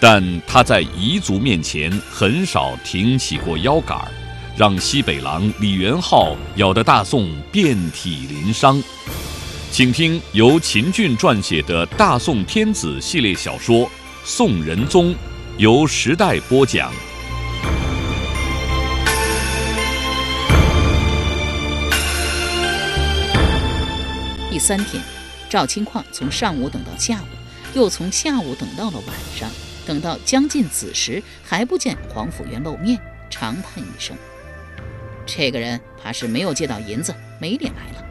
但他在彝族面前很少挺起过腰杆儿。让西北狼李元昊咬得大宋遍体鳞伤，请听由秦俊撰写的《大宋天子》系列小说《宋仁宗》，由时代播讲。第三天，赵清况从上午等到下午，又从下午等到了晚上，等到将近子时，还不见黄甫元露面，长叹一声。这个人怕是没有借到银子，没脸来了。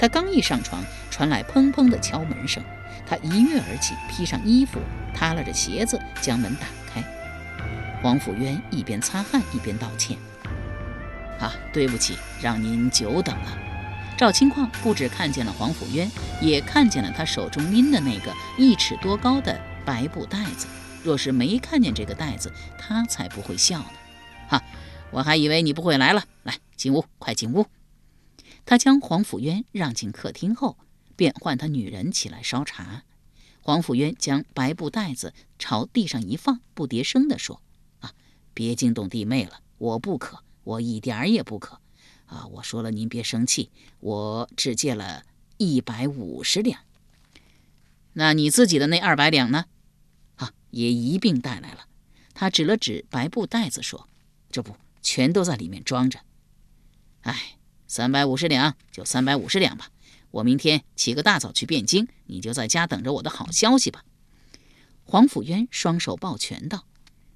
他刚一上床，传来砰砰的敲门声。他一跃而起，披上衣服，踏拉着鞋子将门打开。黄甫渊一边擦汗一边道歉：“啊，对不起，让您久等了。”赵清况不止看见了黄甫渊，也看见了他手中拎的那个一尺多高的白布袋子。若是没看见这个袋子，他才不会笑呢。哈。我还以为你不会来了，来进屋，快进屋。他将黄甫渊让进客厅后，便唤他女人起来烧茶。黄甫渊将白布袋子朝地上一放，不迭声地说：“啊，别惊动弟妹了，我不渴，我一点儿也不渴。啊，我说了，您别生气，我只借了一百五十两。那你自己的那二百两呢？也一并带来了。”他指了指白布袋子说：“这不。”全都在里面装着。哎，三百五十两就三百五十两吧。我明天起个大早去汴京，你就在家等着我的好消息吧。黄甫渊双手抱拳道：“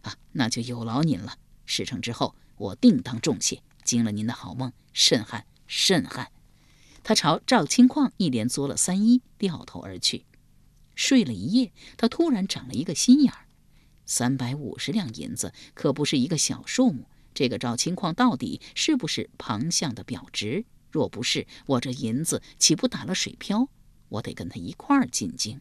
啊，那就有劳您了。事成之后，我定当重谢。惊了您的好梦，甚憾甚憾。”他朝赵清况一连作了三揖，掉头而去。睡了一夜，他突然长了一个心眼儿。三百五十两银子可不是一个小数目。这个赵清况到底是不是庞相的表侄？若不是，我这银子岂不打了水漂？我得跟他一块儿进京。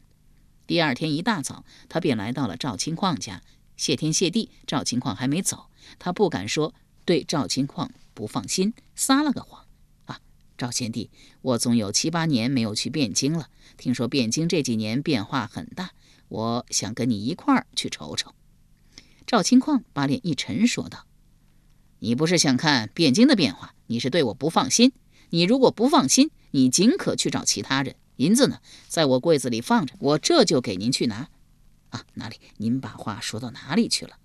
第二天一大早，他便来到了赵清况家，谢天谢地，赵清况还没走。他不敢说对赵清况不放心，撒了个谎：“啊，赵贤弟，我总有七八年没有去汴京了。听说汴京这几年变化很大，我想跟你一块儿去瞅瞅。”赵清况把脸一沉，说道。你不是想看汴京的变化，你是对我不放心。你如果不放心，你尽可去找其他人。银子呢，在我柜子里放着，我这就给您去拿。啊，哪里？您把话说到哪里去了？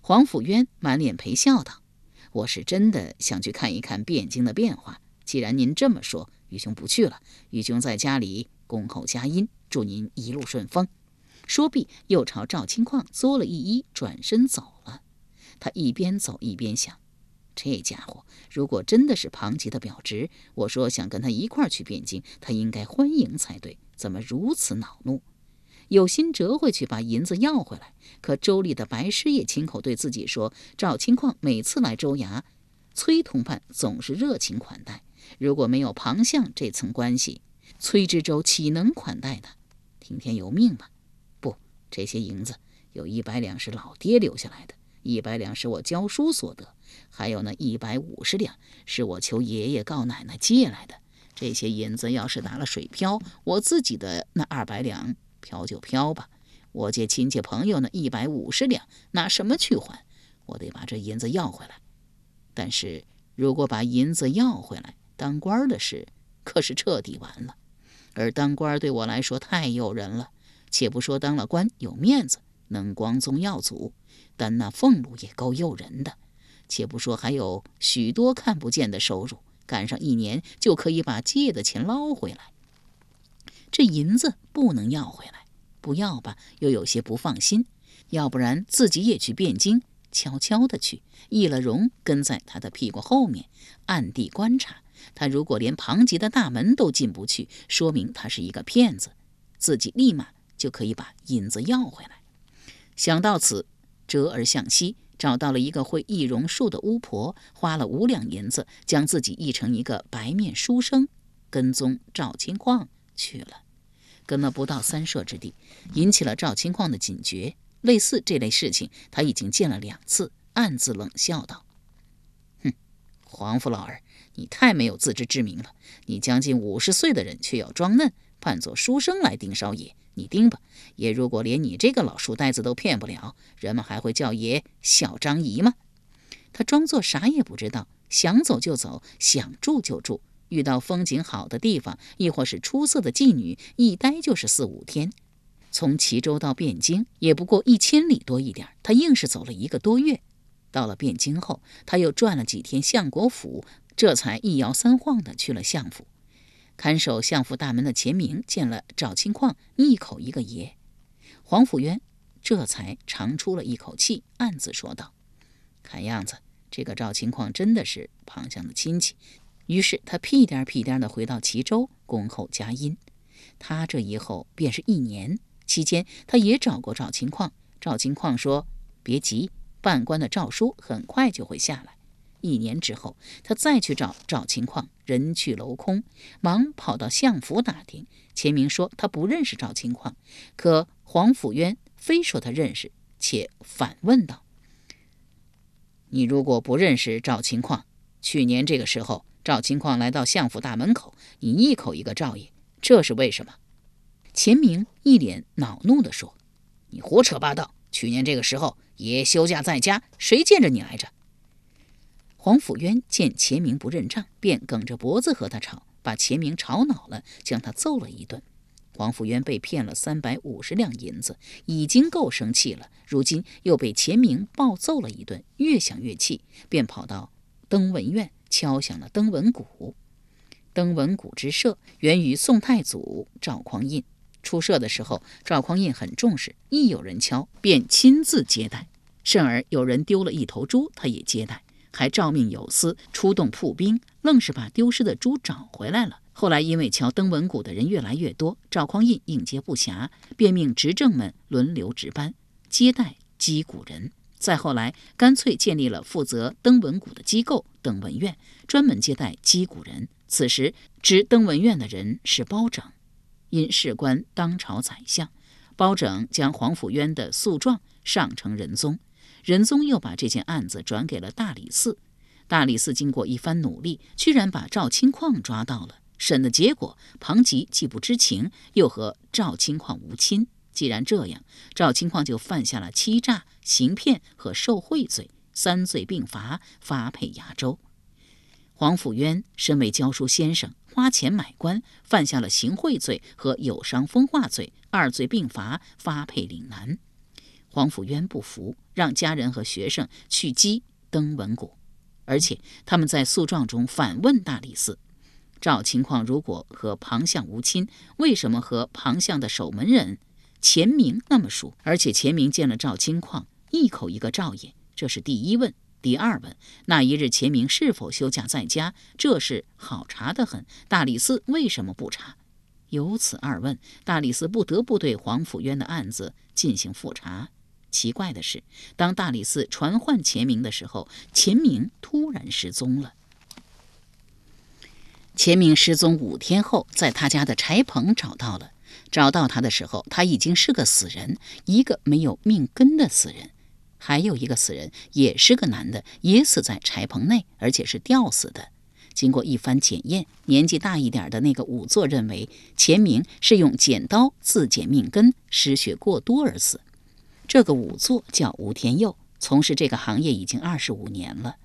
黄甫渊满脸陪笑道：“我是真的想去看一看汴京的变化。既然您这么说，愚兄不去了。愚兄在家里恭候佳音，祝您一路顺风。”说毕，又朝赵清况作了一揖，转身走了。他一边走一边想。这家伙如果真的是庞吉的表侄，我说想跟他一块儿去汴京，他应该欢迎才对。怎么如此恼怒？有心折回去把银子要回来，可州里的白师爷亲口对自己说，赵清况每次来州衙，崔同伴总是热情款待。如果没有庞相这层关系，崔知州岂能款待他？听天由命吧。不，这些银子有一百两是老爹留下来的。一百两是我教书所得，还有那一百五十两是我求爷爷告奶奶借来的。这些银子要是打了水漂，我自己的那二百两漂就漂吧。我借亲戚朋友那一百五十两，拿什么去还？我得把这银子要回来。但是如果把银子要回来，当官的事可是彻底完了。而当官对我来说太诱人了，且不说当了官有面子。能光宗耀祖，但那俸禄也够诱人的。且不说还有许多看不见的收入，赶上一年就可以把借的钱捞回来。这银子不能要回来，不要吧，又有些不放心。要不然自己也去汴京，悄悄的去，易了容跟在他的屁股后面，暗地观察。他如果连庞吉的大门都进不去，说明他是一个骗子，自己立马就可以把银子要回来。想到此，折而向西，找到了一个会易容术的巫婆，花了五两银子，将自己译成一个白面书生，跟踪赵清矿去了。跟了不到三舍之地，引起了赵青矿的警觉。类似这类事情，他已经见了两次，暗自冷笑道：“哼，黄福老儿，你太没有自知之明了。你将近五十岁的人，却要装嫩，扮作书生来盯少爷。你盯吧，爷如果连你这个老书呆子都骗不了，人们还会叫爷小张仪吗？”他装作啥也不知道，想走就走，想住就住。遇到风景好的地方，亦或是出色的妓女，一待就是四五天。从齐州到汴京也不过一千里多一点，他硬是走了一个多月。到了汴京后，他又转了几天相国府，这才一摇三晃的去了相府。看守相府大门的钱明见了赵清矿，一口一个爷。黄甫渊这才长出了一口气，暗自说道：“看样子这个赵清矿真的是庞相的亲戚。”于是他屁颠屁颠的回到齐州，恭候佳音。他这一候便是一年。期间，他也找过赵清矿。赵清矿说：“别急，办官的诏书很快就会下来。”一年之后，他再去找赵清矿，人去楼空，忙跑到相府打听。钱明说他不认识赵清矿，可黄甫渊非说他认识，且反问道：“你如果不认识赵清矿，去年这个时候，赵清矿来到相府大门口，你一口一个赵爷，这是为什么？”钱明一脸恼怒地说：“你胡扯八道！去年这个时候，爷休假在家，谁见着你来着？”黄甫渊见钱明不认账，便梗着脖子和他吵，把钱明吵恼了，将他揍了一顿。黄甫渊被骗了三百五十两银子，已经够生气了，如今又被钱明暴揍了一顿，越想越气，便跑到登文院敲响了登文鼓。登文鼓之设源于宋太祖赵匡胤。出社的时候，赵匡胤很重视，一有人敲，便亲自接待。甚而有人丢了一头猪，他也接待，还诏命有司出动铺兵，愣是把丢失的猪找回来了。后来因为敲登文鼓的人越来越多，赵匡胤应接不暇，便命执政们轮流值班接待击鼓人。再后来，干脆建立了负责登文鼓的机构——登文院，专门接待击鼓人。此时值登文院的人是包拯。因事关当朝宰相，包拯将黄甫渊的诉状上呈仁宗，仁宗又把这件案子转给了大理寺。大理寺经过一番努力，居然把赵清矿抓到了。审的结果，庞吉既不知情，又和赵清矿无亲。既然这样，赵清矿就犯下了欺诈、行骗和受贿罪，三罪并罚，发配崖州。黄甫渊身为教书先生。花钱买官，犯下了行贿罪和有伤风化罪，二罪并罚，发配岭南。黄甫渊不服，让家人和学生去击登文谷，而且他们在诉状中反问大理寺：赵清矿如果和庞相无亲，为什么和庞相的守门人钱明那么熟？而且钱明见了赵清矿，一口一个赵爷，这是第一问。第二问，那一日钱明是否休假在家？这事好查得很，大理寺为什么不查？由此二问，大理寺不得不对黄甫渊的案子进行复查。奇怪的是，当大理寺传唤钱明的时候，钱明突然失踪了。钱明失踪五天后，在他家的柴棚找到了。找到他的时候，他已经是个死人，一个没有命根的死人。还有一个死人，也是个男的，也死在柴棚内，而且是吊死的。经过一番检验，年纪大一点的那个仵作认为钱明是用剪刀自剪命根，失血过多而死。这个仵作叫吴天佑，从事这个行业已经二十五年了。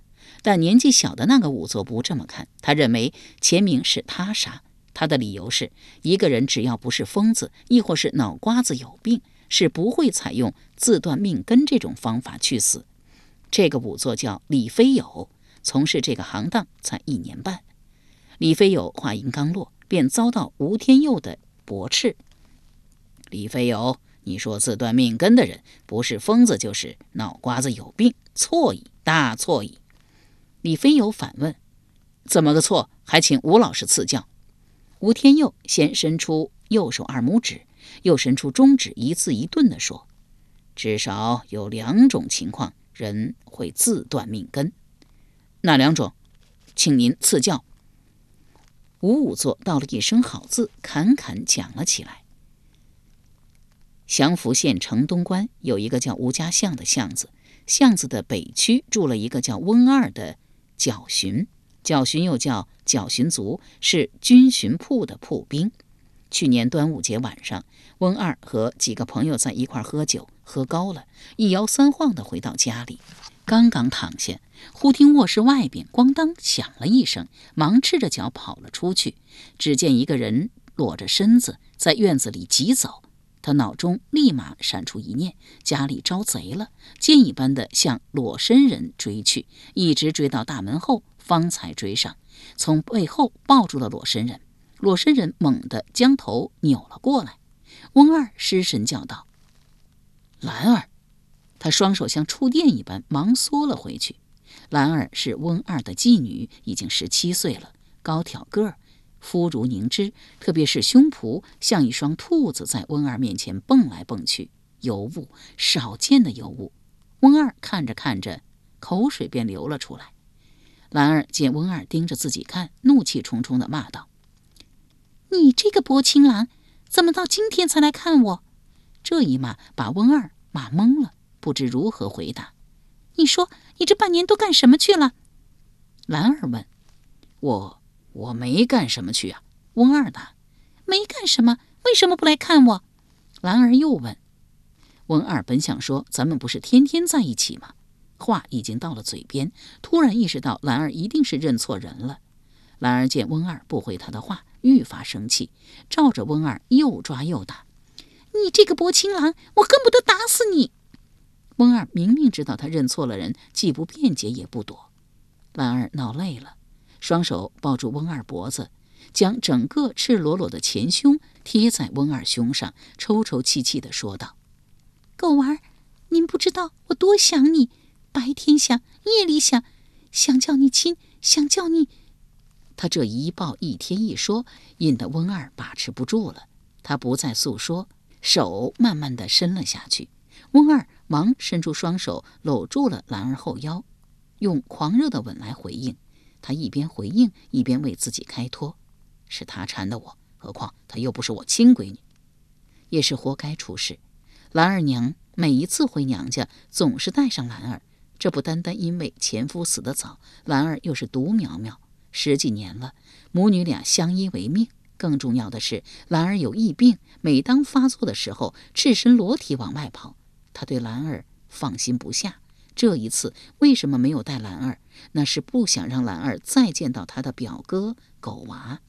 但年纪小的那个仵作不这么看，他认为钱明是他杀。他的理由是：一个人只要不是疯子，亦或是脑瓜子有病。是不会采用自断命根这种方法去死。这个仵作叫李飞友，从事这个行当才一年半。李飞友话音刚落，便遭到吴天佑的驳斥。李飞友，你说自断命根的人不是疯子就是脑瓜子有病，错矣，大错矣。李飞友反问：怎么个错？还请吴老师赐教。吴天佑先伸出右手二拇指。又伸出中指，一字一顿地说：“至少有两种情况，人会自断命根。哪两种？请您赐教。吴仵作道了一声好字，侃侃讲了起来。祥符县城东关有一个叫吴家巷的巷子，巷子的北区住了一个叫温二的缴巡，缴巡又叫缴巡卒，是军巡铺的铺兵。去年端午节晚上，温二和几个朋友在一块喝酒，喝高了，一摇三晃的回到家里。刚刚躺下，忽听卧室外边咣当响了一声，忙赤着脚跑了出去。只见一个人裸着身子在院子里急走，他脑中立马闪出一念：家里招贼了，箭一般的向裸身人追去，一直追到大门后，方才追上，从背后抱住了裸身人。裸身人猛地将头扭了过来，翁二失神叫道：“兰儿！”他双手像触电一般，忙缩了回去。兰儿是温二的继女，已经十七岁了，高挑个儿，肤如凝脂，特别是胸脯像一双兔子，在温二面前蹦来蹦去，尤物，少见的尤物。温二看着看着，口水便流了出来。兰儿见温二盯着自己看，怒气冲冲地骂道：“你这个薄情郎，怎么到今天才来看我？”这一骂把温二骂懵了。不知如何回答。你说你这半年都干什么去了？兰儿问。我我没干什么去啊。翁二答。没干什么，为什么不来看我？兰儿又问。翁二本想说咱们不是天天在一起吗？话已经到了嘴边，突然意识到兰儿一定是认错人了。兰儿见翁二不回他的话，愈发生气，照着翁二又抓又打。你这个薄情郎，我恨不得打死你！温二明明知道他认错了人，既不辩解也不躲。兰儿闹累了，双手抱住温二脖子，将整个赤裸裸的前胸贴在温二胸上，抽抽泣泣地说道：“狗娃儿，您不知道我多想你，白天想，夜里想，想叫你亲，想叫你……”他这一抱一天一说，引得温二把持不住了。他不再诉说，手慢慢地伸了下去。温二忙伸出双手搂住了兰儿后腰，用狂热的吻来回应。他一边回应，一边为自己开脱：“是他缠的我，何况她又不是我亲闺女，也是活该出事。”兰儿娘每一次回娘家，总是带上兰儿。这不单单因为前夫死得早，兰儿又是独苗苗，十几年了，母女俩相依为命。更重要的是，兰儿有疫病，每当发作的时候，赤身裸体往外跑。他对兰儿放心不下，这一次为什么没有带兰儿？那是不想让兰儿再见到他的表哥狗娃。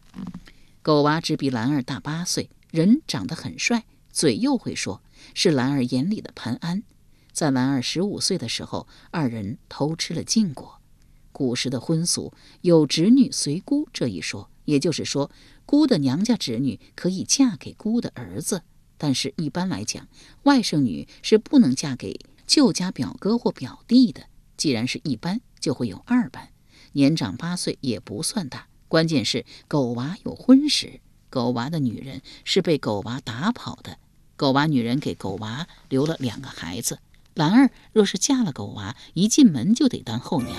狗娃只比兰儿大八岁，人长得很帅，嘴又会说，是兰儿眼里的潘安。在兰儿十五岁的时候，二人偷吃了禁果。古时的婚俗有侄女随姑这一说，也就是说，姑的娘家侄女可以嫁给姑的儿子。但是，一般来讲，外甥女是不能嫁给舅家表哥或表弟的。既然是一般，就会有二般。年长八岁也不算大。关键是狗娃有婚史，狗娃的女人是被狗娃打跑的。狗娃女人给狗娃留了两个孩子。兰儿若是嫁了狗娃，一进门就得当后娘。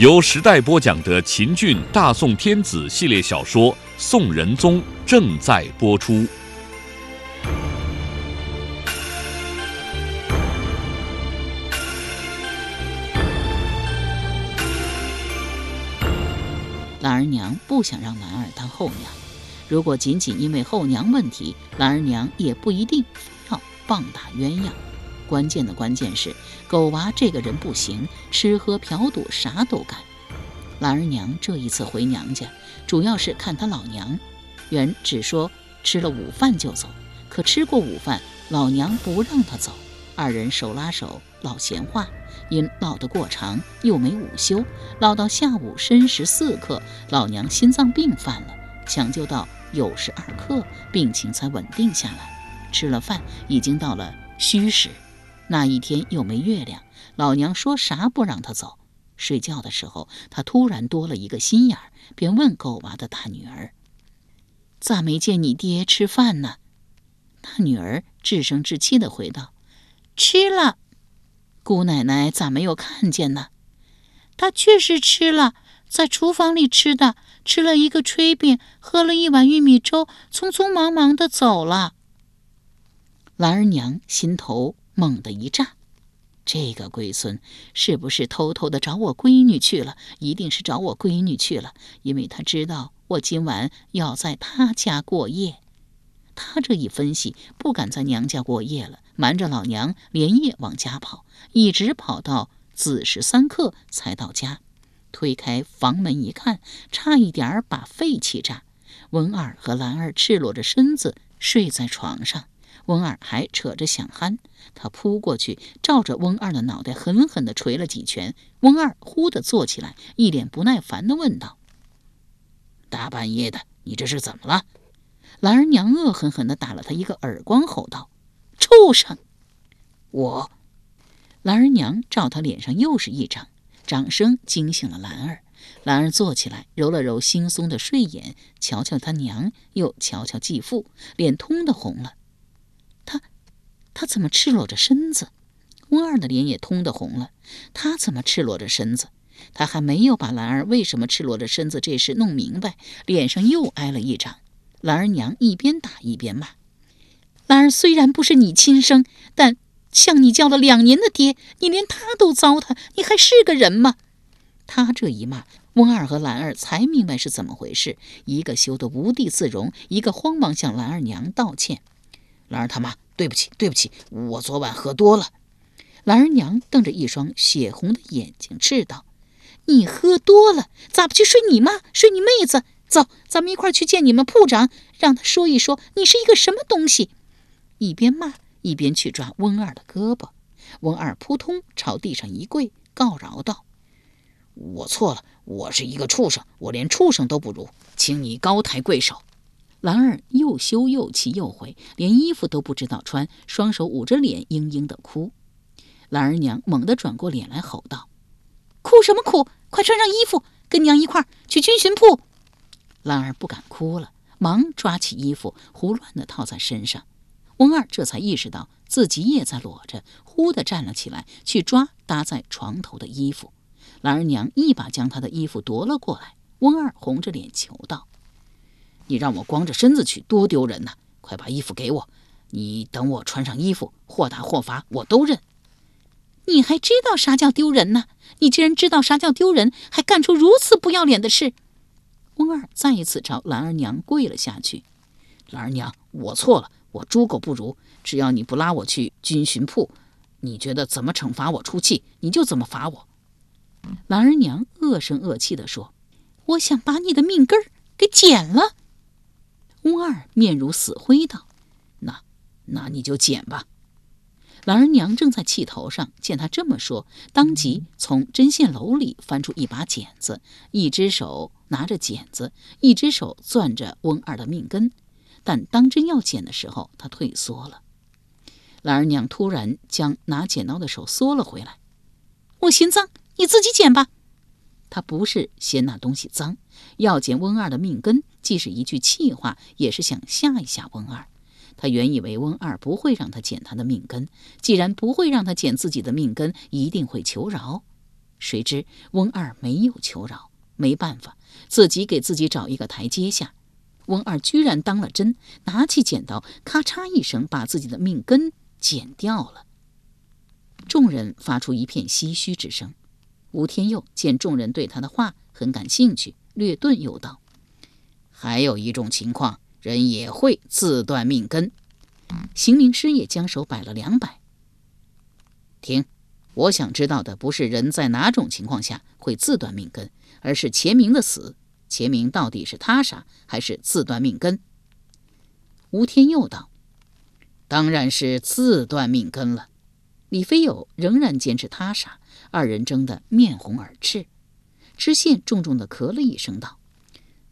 由时代播讲的秦俊大宋天子系列小说《宋仁宗》正在播出。兰儿娘不想让兰儿当后娘，如果仅仅因为后娘问题，兰儿娘也不一定要棒打鸳鸯。关键的关键是，狗娃这个人不行，吃喝嫖赌啥都干。兰儿娘这一次回娘家，主要是看她老娘。原只说吃了午饭就走，可吃过午饭，老娘不让她走。二人手拉手唠闲话，因唠得过长，又没午休，唠到下午申时四刻，老娘心脏病犯了，抢救到酉时二刻，病情才稳定下来。吃了饭，已经到了戌时。那一天又没月亮，老娘说啥不让他走。睡觉的时候，他突然多了一个心眼儿，便问狗娃的大女儿：“咋没见你爹吃饭呢？”大女儿稚声稚气地回道：“吃了。”姑奶奶咋没有看见呢？他确实吃了，在厨房里吃的，吃了一个炊饼，喝了一碗玉米粥，匆匆忙忙的走了。兰儿娘心头猛地一炸，这个龟孙是不是偷偷的找我闺女去了？一定是找我闺女去了，因为他知道我今晚要在他家过夜。他这一分析，不敢在娘家过夜了，瞒着老娘连夜往家跑，一直跑到子时三刻才到家。推开房门一看，差一点把肺气炸。文二和兰儿赤裸着身子睡在床上，翁二还扯着响憨。他扑过去，照着翁二的脑袋狠狠地捶了几拳。翁二忽地坐起来，一脸不耐烦地问道：“大半夜的，你这是怎么了？”兰儿娘恶狠狠地打了他一个耳光，吼道：“畜生！”我，兰儿娘照他脸上又是一掌，掌声惊醒了兰儿。兰儿坐起来，揉了揉惺忪的睡眼，瞧瞧他娘，又瞧瞧继父，脸通的红了。他，怎么赤裸着身子？温二的脸也通的红了。他怎么赤裸着身子？他还没有把兰儿为什么赤裸着身子这事弄明白，脸上又挨了一掌。兰儿娘一边打一边骂：“兰儿虽然不是你亲生，但向你叫了两年的爹，你连他都糟蹋，你还是个人吗？”他这一骂，温二和兰儿才明白是怎么回事，一个羞得无地自容，一个慌忙向兰儿娘道歉：“兰儿他妈，对不起，对不起，我昨晚喝多了。”兰儿娘瞪着一双血红的眼睛斥道：“你喝多了，咋不去睡你妈，睡你妹子？”走，咱们一块去见你们铺长，让他说一说你是一个什么东西。一边骂一边去抓温二的胳膊，温二扑通朝地上一跪，告饶道：“我错了，我是一个畜生，我连畜生都不如，请你高抬贵手。”兰儿又羞又气又悔，连衣服都不知道穿，双手捂着脸嘤嘤的哭。兰儿娘猛地转过脸来吼道：“哭什么哭？快穿上衣服，跟娘一块儿去军训铺。”兰儿不敢哭了，忙抓起衣服，胡乱的套在身上。温二这才意识到自己也在裸着，忽地站了起来，去抓搭在床头的衣服。兰儿娘一把将他的衣服夺了过来。温二红着脸求道：“你让我光着身子去，多丢人呐！快把衣服给我！你等我穿上衣服，或打或罚，我都认。你还知道啥叫丢人呢？你既然知道啥叫丢人，还干出如此不要脸的事！”温二再一次朝兰儿娘跪了下去。兰儿娘，我错了，我猪狗不如。只要你不拉我去军巡铺，你觉得怎么惩罚我出气，你就怎么罚我。兰儿娘恶声恶气地说：“我想把你的命根儿给剪了。”翁二面如死灰道：“那，那你就剪吧。”兰儿娘正在气头上，见他这么说，当即从针线篓里翻出一把剪子，一只手拿着剪子，一只手攥着翁二的命根。但当真要剪的时候，他退缩了。兰儿娘突然将拿剪刀的手缩了回来：“我嫌脏，你自己剪吧。”他不是嫌那东西脏，要剪温二的命根，既是一句气话，也是想吓一吓温二。他原以为温二不会让他剪他的命根，既然不会让他剪自己的命根，一定会求饶。谁知温二没有求饶，没办法，自己给自己找一个台阶下。温二居然当了真，拿起剪刀，咔嚓一声把自己的命根剪掉了。众人发出一片唏嘘之声。吴天佑见众人对他的话很感兴趣，略顿又道：“还有一种情况。”人也会自断命根。行名师也将手摆了两摆。听，我想知道的不是人在哪种情况下会自断命根，而是钱明的死，钱明到底是他杀还是自断命根？吴天佑道：“当然是自断命根了。”李飞友仍然坚持他杀，二人争得面红耳赤。知县重重地咳了一声道：“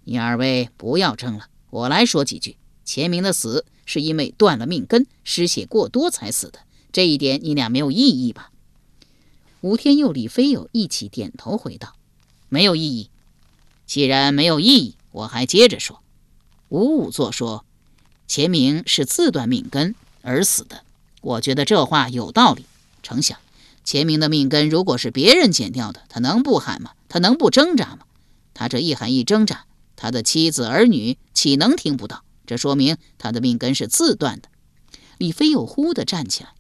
你二位不要争了。”我来说几句。钱明的死是因为断了命根，失血过多才死的，这一点你俩没有异议吧？吴天佑、李飞友一起点头回道：“没有异议。既然没有异议，我还接着说。五五作说，钱明是自断命根而死的。我觉得这话有道理。成想，钱明的命根如果是别人剪掉的，他能不喊吗？他能不挣扎吗？他这一喊一挣扎，他的妻子儿女岂能听不到？这说明他的命根是自断的。李飞又忽地站起来，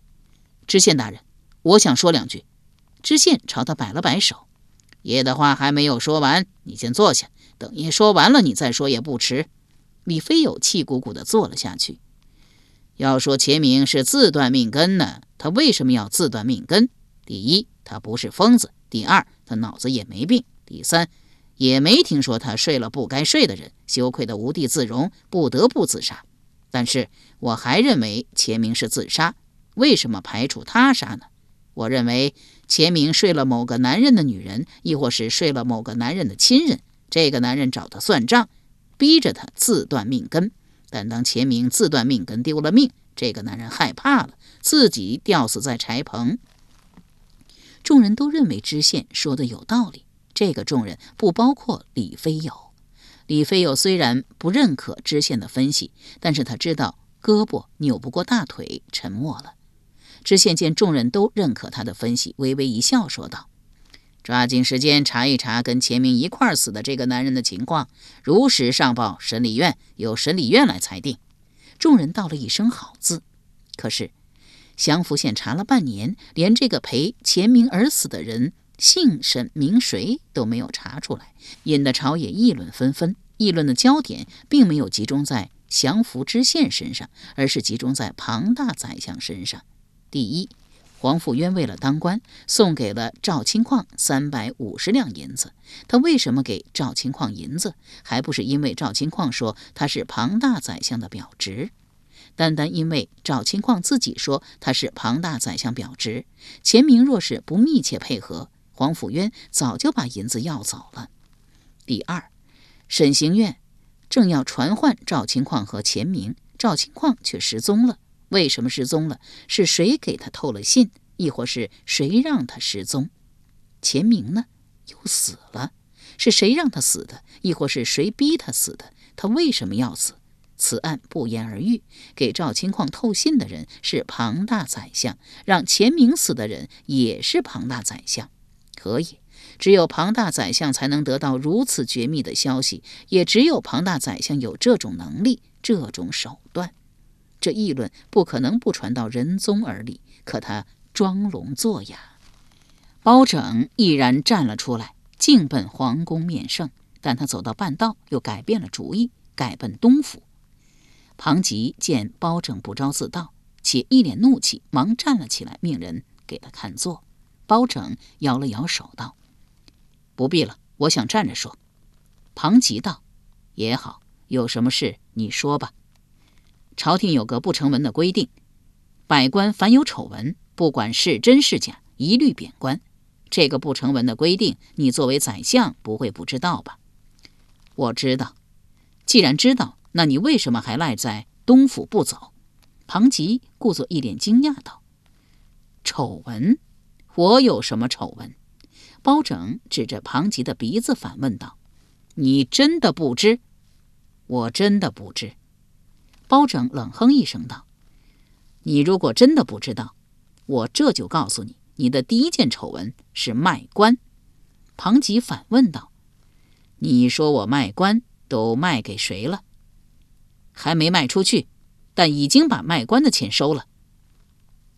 知县大人，我想说两句。知县朝他摆了摆手，爷的话还没有说完，你先坐下，等爷说完了，你再说也不迟。李飞友气鼓鼓地坐了下去。要说钱明是自断命根呢，他为什么要自断命根？第一，他不是疯子；第二，他脑子也没病；第三，也没听说他睡了不该睡的人，羞愧得无地自容，不得不自杀。但是我还认为钱明是自杀，为什么排除他杀呢？我认为钱明睡了某个男人的女人，亦或是睡了某个男人的亲人，这个男人找他算账，逼着他自断命根。但当钱明自断命根丢了命，这个男人害怕了，自己吊死在柴棚。众人都认为知县说的有道理，这个众人不包括李飞友。李飞友虽然不认可知县的分析，但是他知道胳膊扭不过大腿，沉默了。知县见众人都认可他的分析，微微一笑，说道：“抓紧时间查一查跟钱明一块死的这个男人的情况，如实上报审理院，由审理院来裁定。”众人道了一声“好”字。可是祥福县查了半年，连这个陪钱明而死的人。姓甚名谁都没有查出来，引得朝野议论纷纷。议论的焦点并没有集中在降服知县身上，而是集中在庞大宰相身上。第一，黄甫渊为了当官，送给了赵清矿三百五十两银子。他为什么给赵清矿银子？还不是因为赵清矿说他是庞大宰相的表侄。单单因为赵清矿自己说他是庞大宰相表侄，钱明若是不密切配合。黄甫渊早就把银子要走了。第二，审刑院正要传唤赵清矿和钱明，赵清矿却失踪了。为什么失踪了？是谁给他透了信，亦或是谁让他失踪？钱明呢？又死了，是谁让他死的？亦或是谁逼他死的？他为什么要死？此案不言而喻。给赵清矿透信的人是庞大宰相，让钱明死的人也是庞大宰相。可以，只有庞大宰相才能得到如此绝密的消息，也只有庞大宰相有这种能力、这种手段。这议论不可能不传到仁宗耳里，可他装聋作哑。包拯毅然站了出来，径奔皇宫面圣，但他走到半道，又改变了主意，改奔东府。庞吉见包拯不招自到，且一脸怒气，忙站了起来，命人给他看座。包拯摇了摇手，道：“不必了，我想站着说。”庞吉道：“也好，有什么事你说吧。朝廷有个不成文的规定，百官凡有丑闻，不管是真是假，一律贬官。这个不成文的规定，你作为宰相不会不知道吧？”我知道。既然知道，那你为什么还赖在东府不走？庞吉故作一脸惊讶道：“丑闻。”我有什么丑闻？包拯指着庞吉的鼻子反问道：“你真的不知？我真的不知。”包拯冷哼一声道：“你如果真的不知道，我这就告诉你，你的第一件丑闻是卖官。”庞吉反问道：“你说我卖官都卖给谁了？还没卖出去，但已经把卖官的钱收了。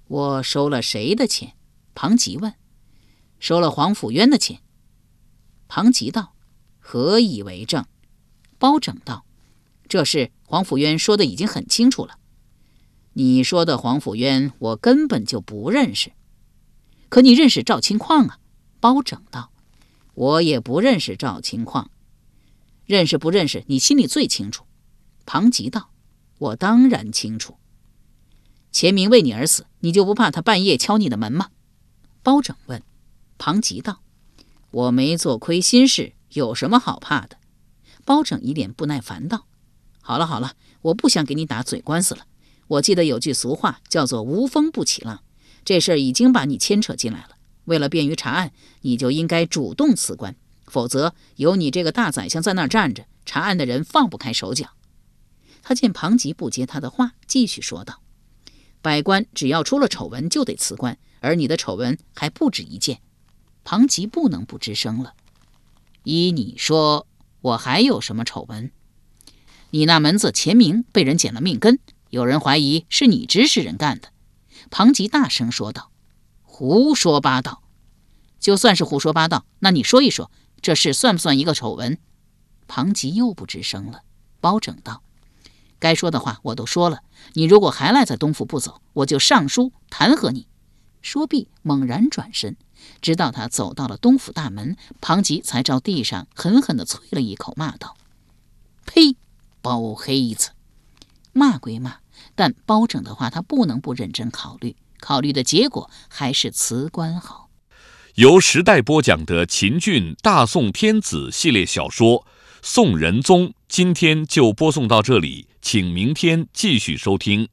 我收了谁的钱？”庞吉问：“收了黄甫渊的钱？”庞吉道：“何以为证？”包拯道：“这事黄甫渊说的已经很清楚了。你说的黄甫渊，我根本就不认识。可你认识赵清矿啊？”包拯道：“我也不认识赵清矿。认识不认识，你心里最清楚。”庞吉道：“我当然清楚。钱明为你而死，你就不怕他半夜敲你的门吗？”包拯问：“庞吉道，我没做亏心事，有什么好怕的？”包拯一脸不耐烦道：“好了好了，我不想给你打嘴官司了。我记得有句俗话叫做‘无风不起浪’，这事儿已经把你牵扯进来了。为了便于查案，你就应该主动辞官，否则有你这个大宰相在那儿站着，查案的人放不开手脚。”他见庞吉不接他的话，继续说道：“百官只要出了丑闻就得辞官，而你的丑闻还不止一件。”庞吉不能不吱声了。依你说，我还有什么丑闻？你那门子钱明被人剪了命根，有人怀疑是你指使人干的。庞吉大声说道：“胡说八道！就算是胡说八道，那你说一说，这事算不算一个丑闻？”庞吉又不吱声了。包拯道：“该说的话我都说了，你如果还赖在东府不走，我就上书弹劾你。”说毕，猛然转身，直到他走到了东府大门，庞吉才朝地上狠狠地啐了一口，骂道：“呸！包黑子！”骂归骂，但包拯的话他不能不认真考虑。考虑的结果还是辞官好。由时代播讲的秦俊《大宋天子》系列小说《宋仁宗》，今天就播送到这里，请明天继续收听。